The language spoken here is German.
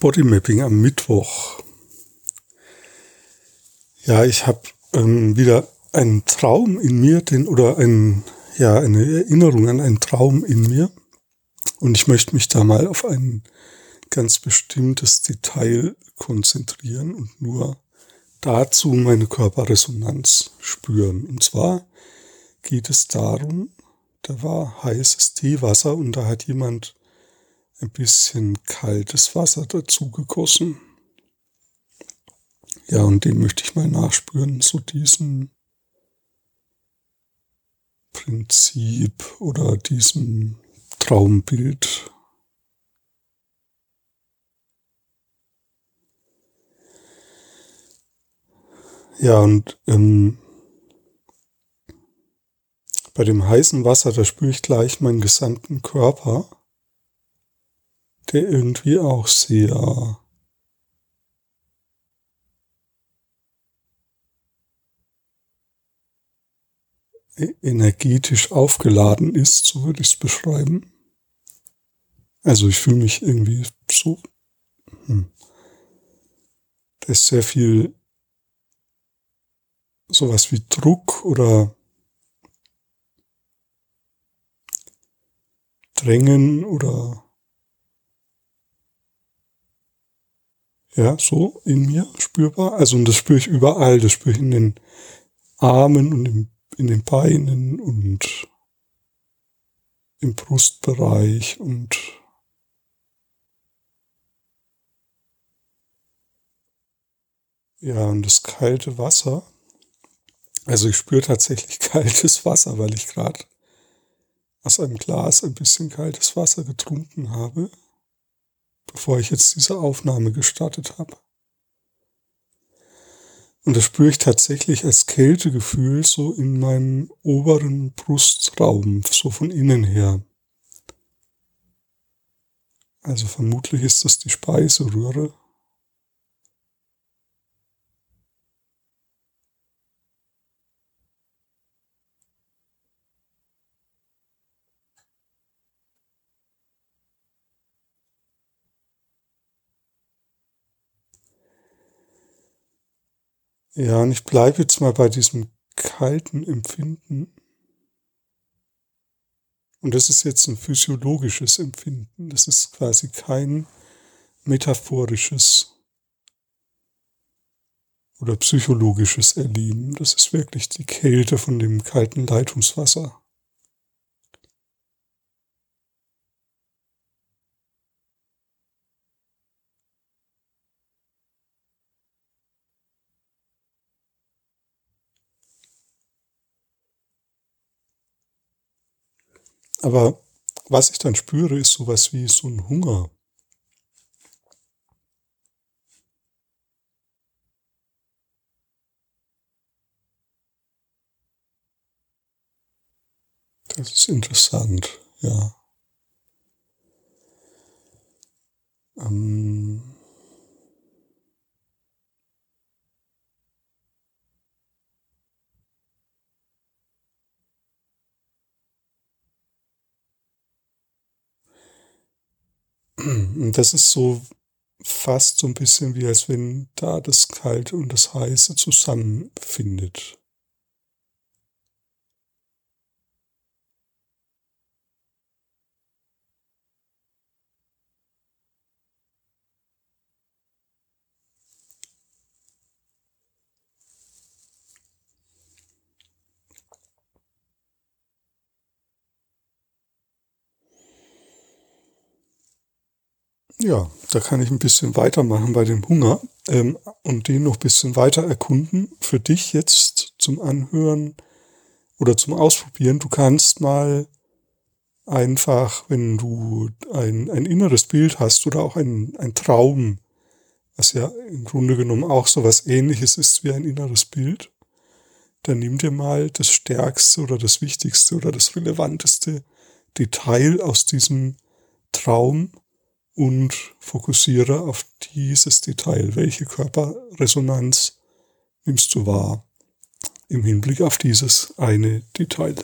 Bodymapping am Mittwoch. Ja, ich habe ähm, wieder einen Traum in mir, den oder ein, ja, eine Erinnerung an einen Traum in mir. Und ich möchte mich da mal auf ein ganz bestimmtes Detail konzentrieren und nur dazu meine Körperresonanz spüren. Und zwar geht es darum, da war heißes Teewasser und da hat jemand ein bisschen kaltes Wasser dazu gegossen. Ja, und dem möchte ich mal nachspüren, so diesen Prinzip oder diesem Traumbild. Ja, und ähm, bei dem heißen Wasser, da spüre ich gleich meinen gesamten Körper, der irgendwie auch sehr e-, energetisch aufgeladen ist, so würde ich es beschreiben. Also ich fühle mich irgendwie so, hm, da ist sehr viel sowas wie Druck oder Drängen oder ja, so in mir spürbar. Also und das spüre ich überall, das spüre ich in den Armen und in, in den Beinen und im Brustbereich und ja, und das kalte Wasser. Also ich spüre tatsächlich kaltes Wasser, weil ich gerade aus einem Glas ein bisschen kaltes Wasser getrunken habe, bevor ich jetzt diese Aufnahme gestartet habe. Und das spüre ich tatsächlich als Kältegefühl so in meinem oberen Brustraum, so von innen her. Also vermutlich ist das die Speiseröhre. Ja, und ich bleibe jetzt mal bei diesem kalten Empfinden. Und das ist jetzt ein physiologisches Empfinden. Das ist quasi kein metaphorisches oder psychologisches Erleben. Das ist wirklich die Kälte von dem kalten Leitungswasser. Aber was ich dann spüre, ist sowas wie so ein Hunger. Das ist interessant, ja. Ähm Das ist so fast so ein bisschen wie als wenn da das Kalte und das Heiße zusammenfindet. Ja, da kann ich ein bisschen weitermachen bei dem Hunger ähm, und den noch ein bisschen weiter erkunden. Für dich jetzt zum Anhören oder zum Ausprobieren. Du kannst mal einfach, wenn du ein, ein inneres Bild hast oder auch ein, ein Traum, was ja im Grunde genommen auch so was ähnliches ist wie ein inneres Bild, dann nimm dir mal das stärkste oder das wichtigste oder das relevanteste Detail aus diesem Traum und fokussiere auf dieses Detail. Welche Körperresonanz nimmst du wahr im Hinblick auf dieses eine Detail?